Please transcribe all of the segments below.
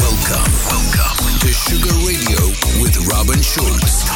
Welcome, welcome to Sugar Radio with Robin Schulz.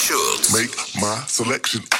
Schultz. Make my selection.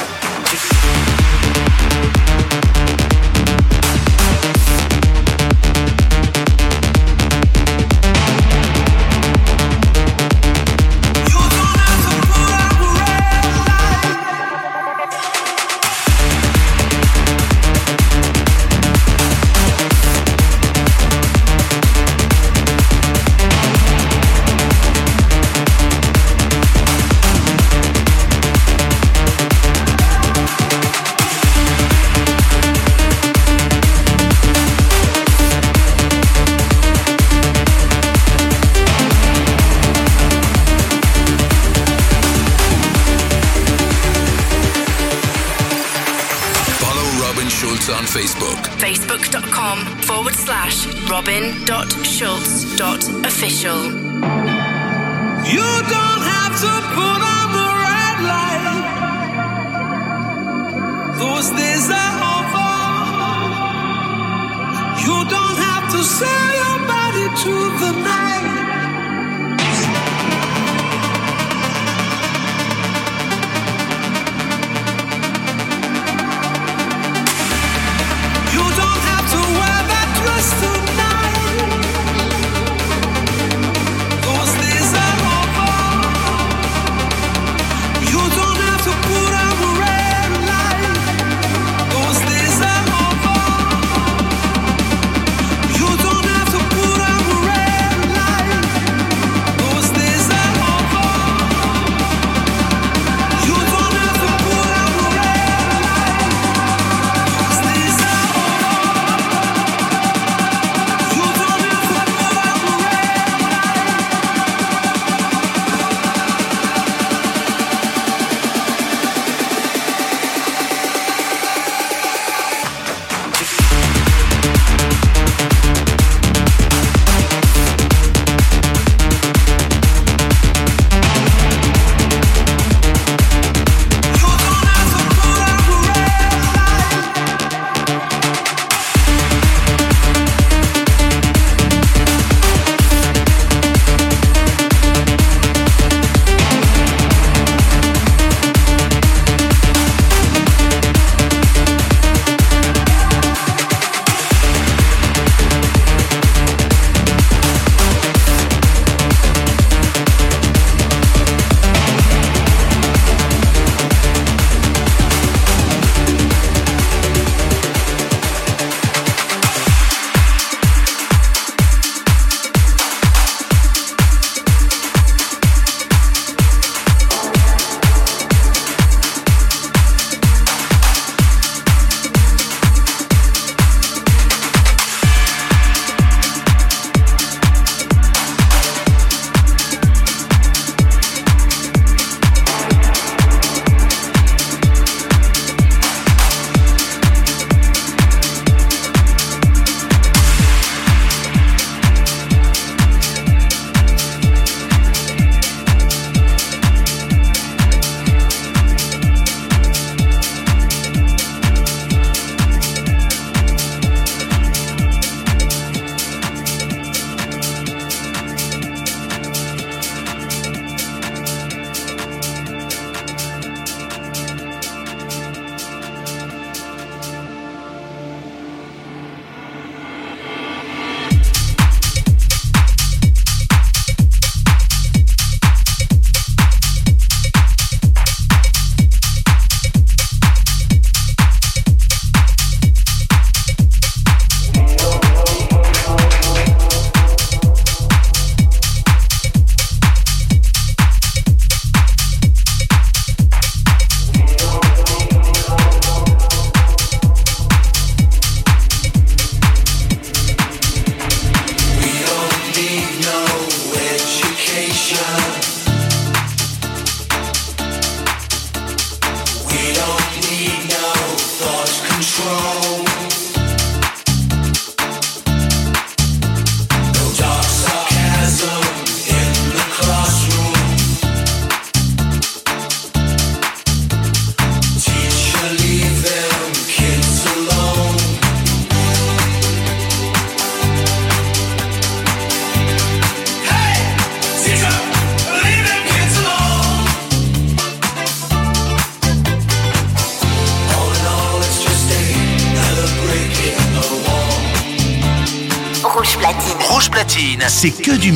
www.schultz.official.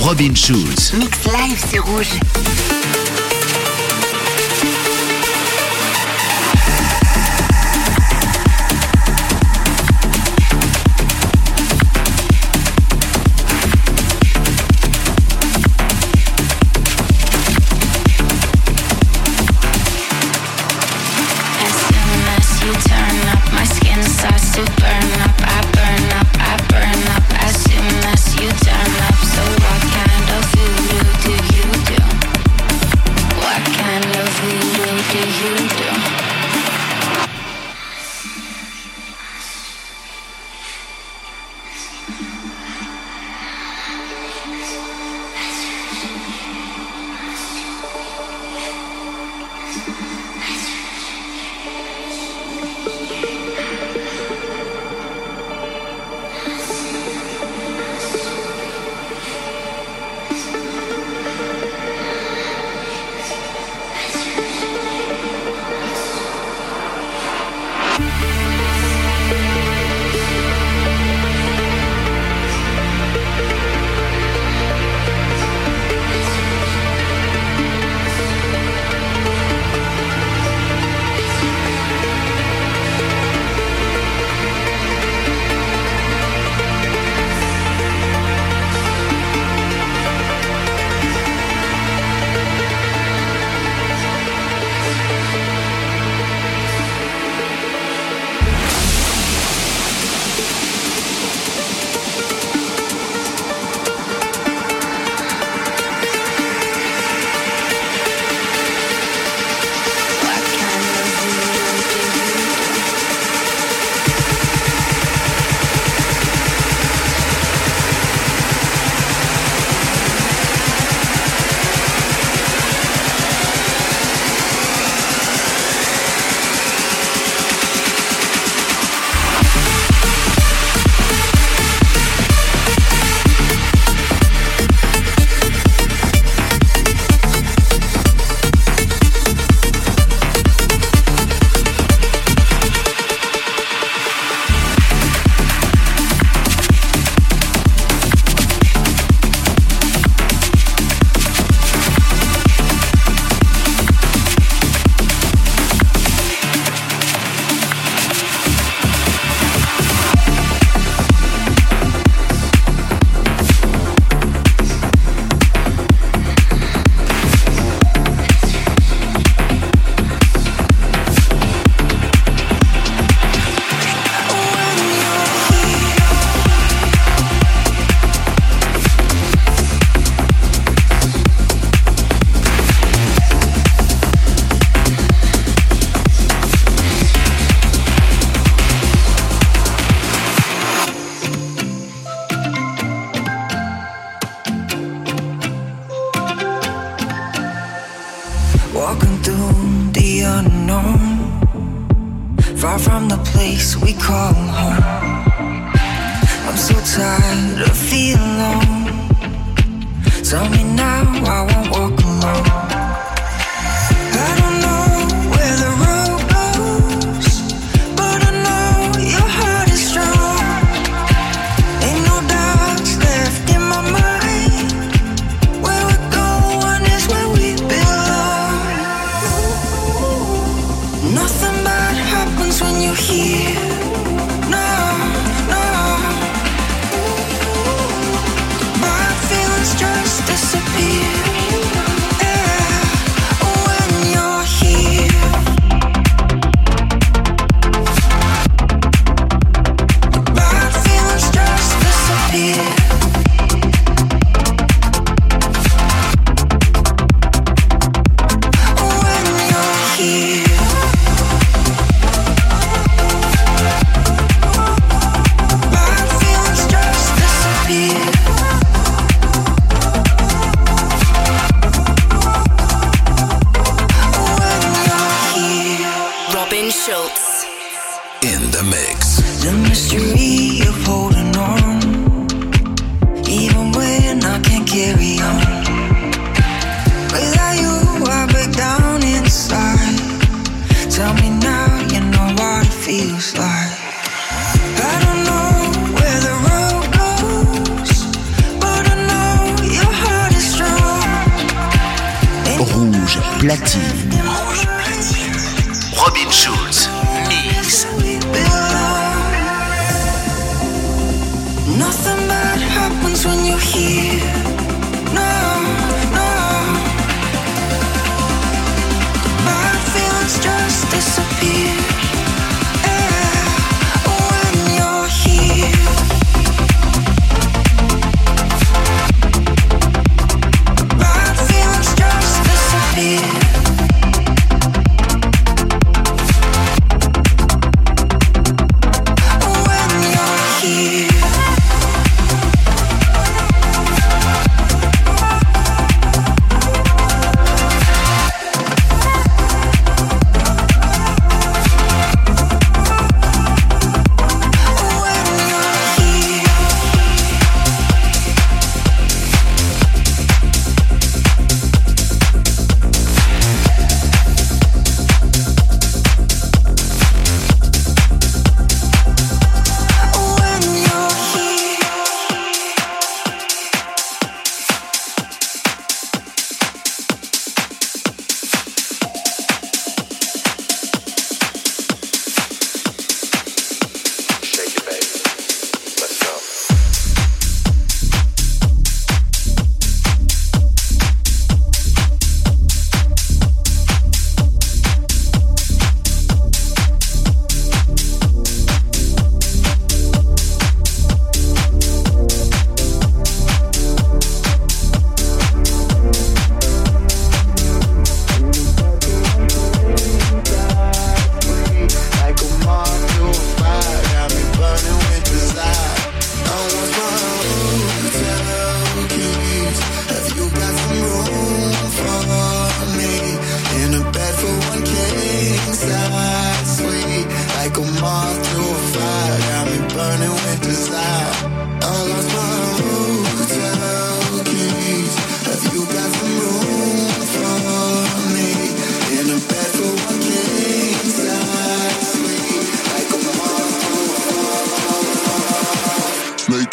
Robin Schulz. Mix live, c'est rouge.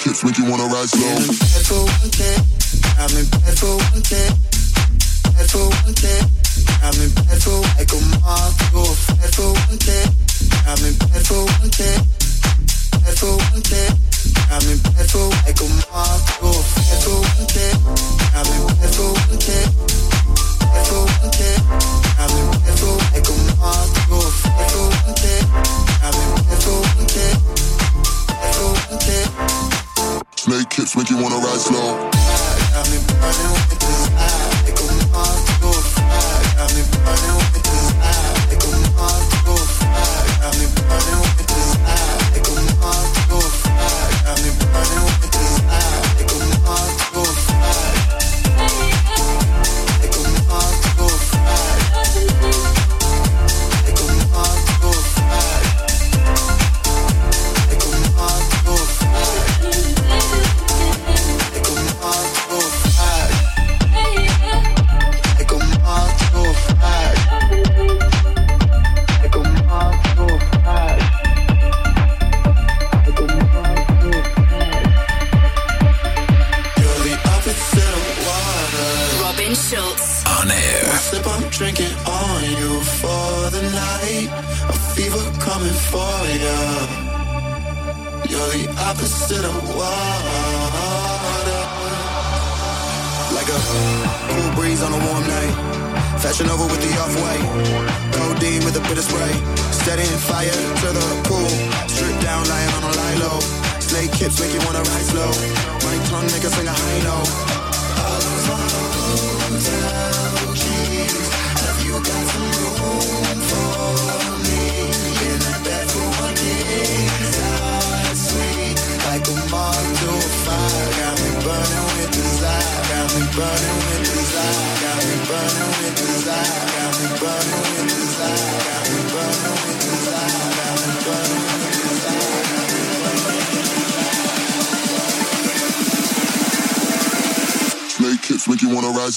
Kids make you wanna ride slow. I'm been bad for one day. I'm been bad for one day. Bad for one day. I'm been bad for like a month. You're bad for one day. I'm been bad for one day. Bad for one day. I'm been bad for like a month. You're bad for one day. I'm been bad for one day. Bad for one day. I'm been bad for like a month. You're kips make you wanna ride slow. Got me burning with a moth to. Got me burning with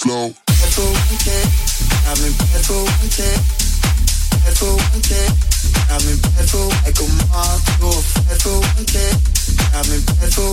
slow. Bad for one day. I'm in bad for one day. Bad. I'm in bad like a moth. You're for one day. I'm in bad for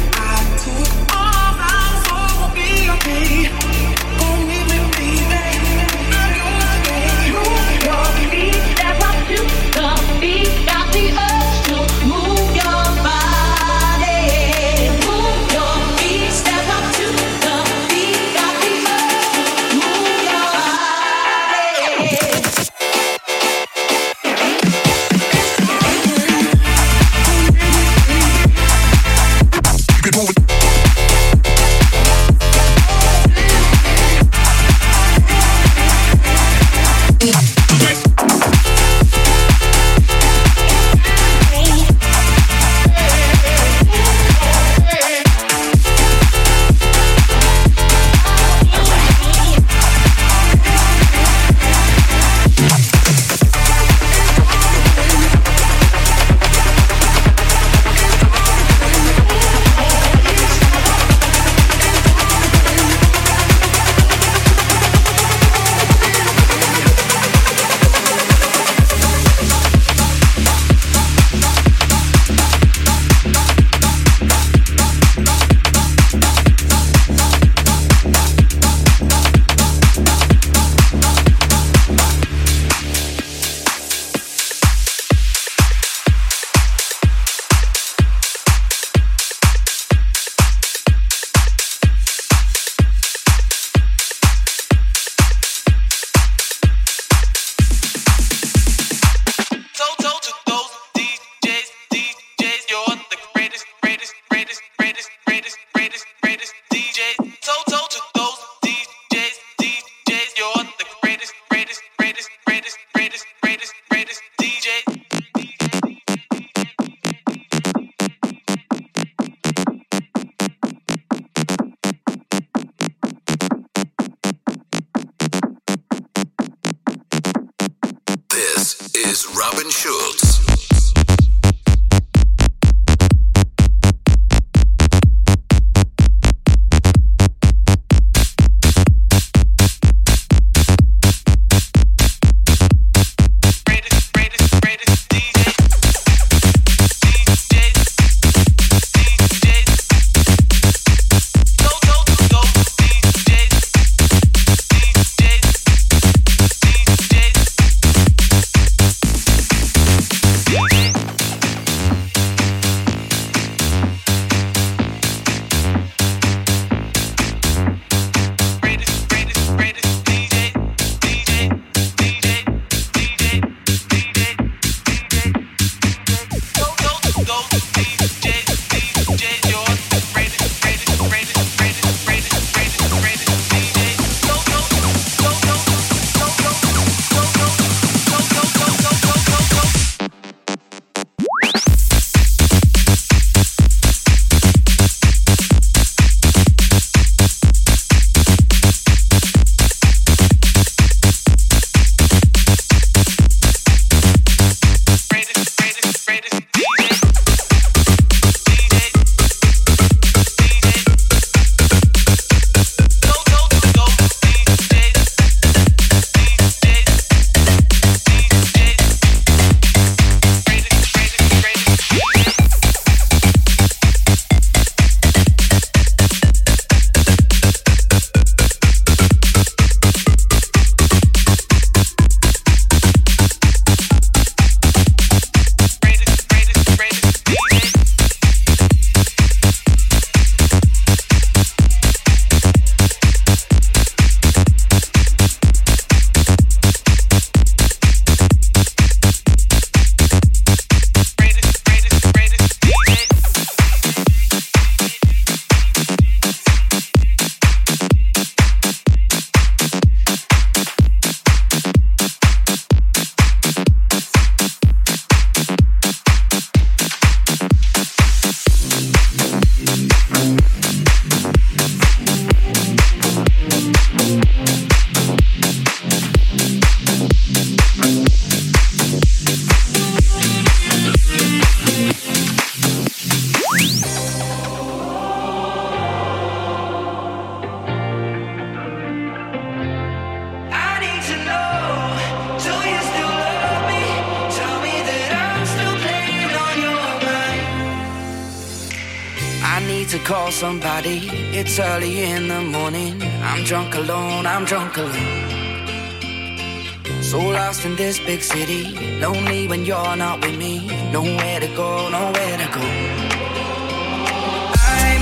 you're not with me. Nowhere to go, nowhere to go. I'm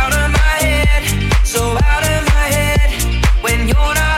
out of my head, so out of my head when you're not.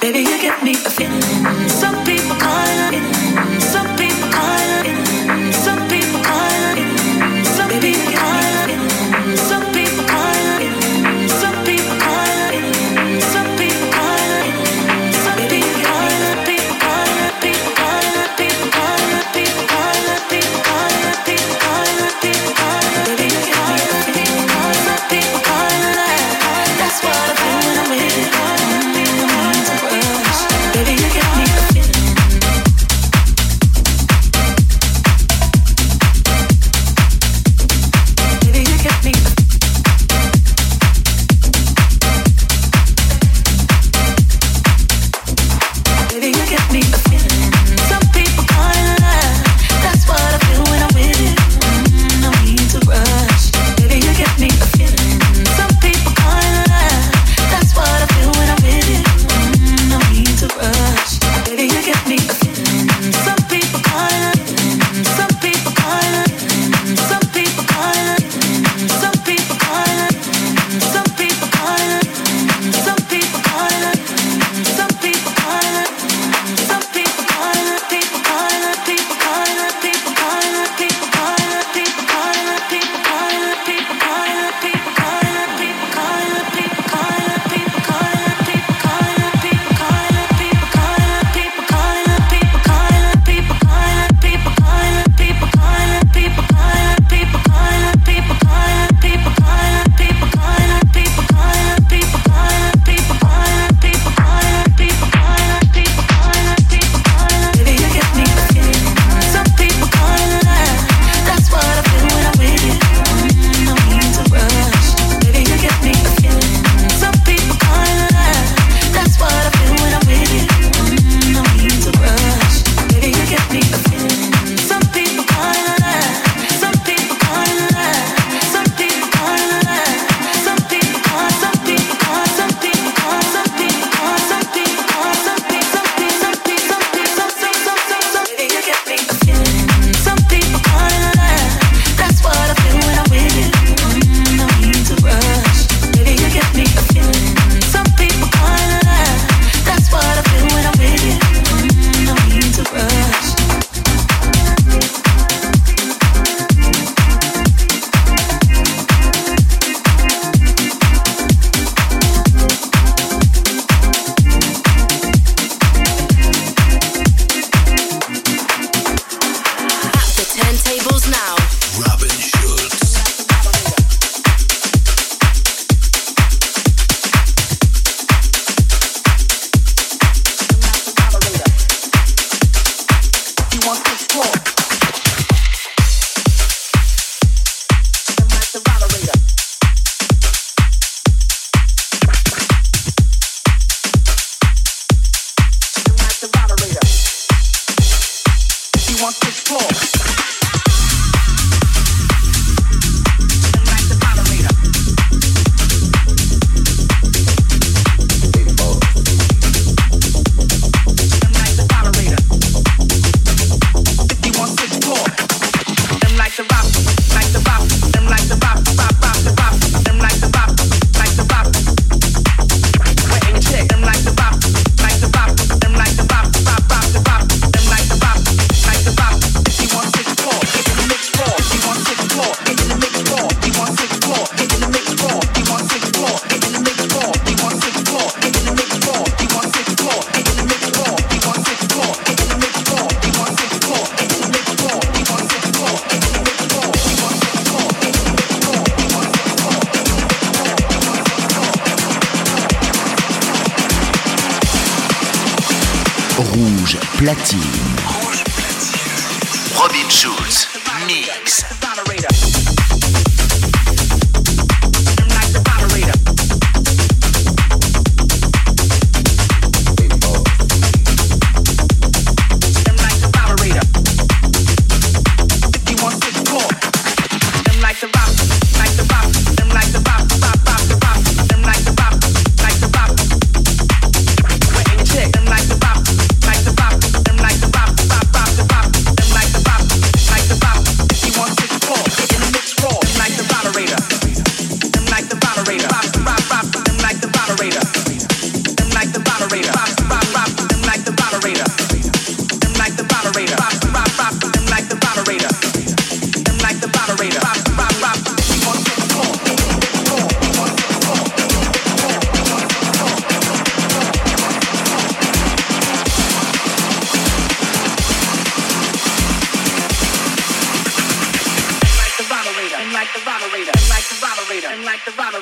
Baby, you give me a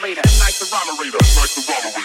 Like the robber like the robber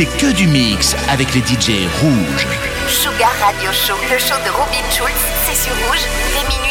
C'est que du mix avec les DJ rouges. Sugar Radio Show, le show de Robin Schulz, c'est sur rouge dès minuit.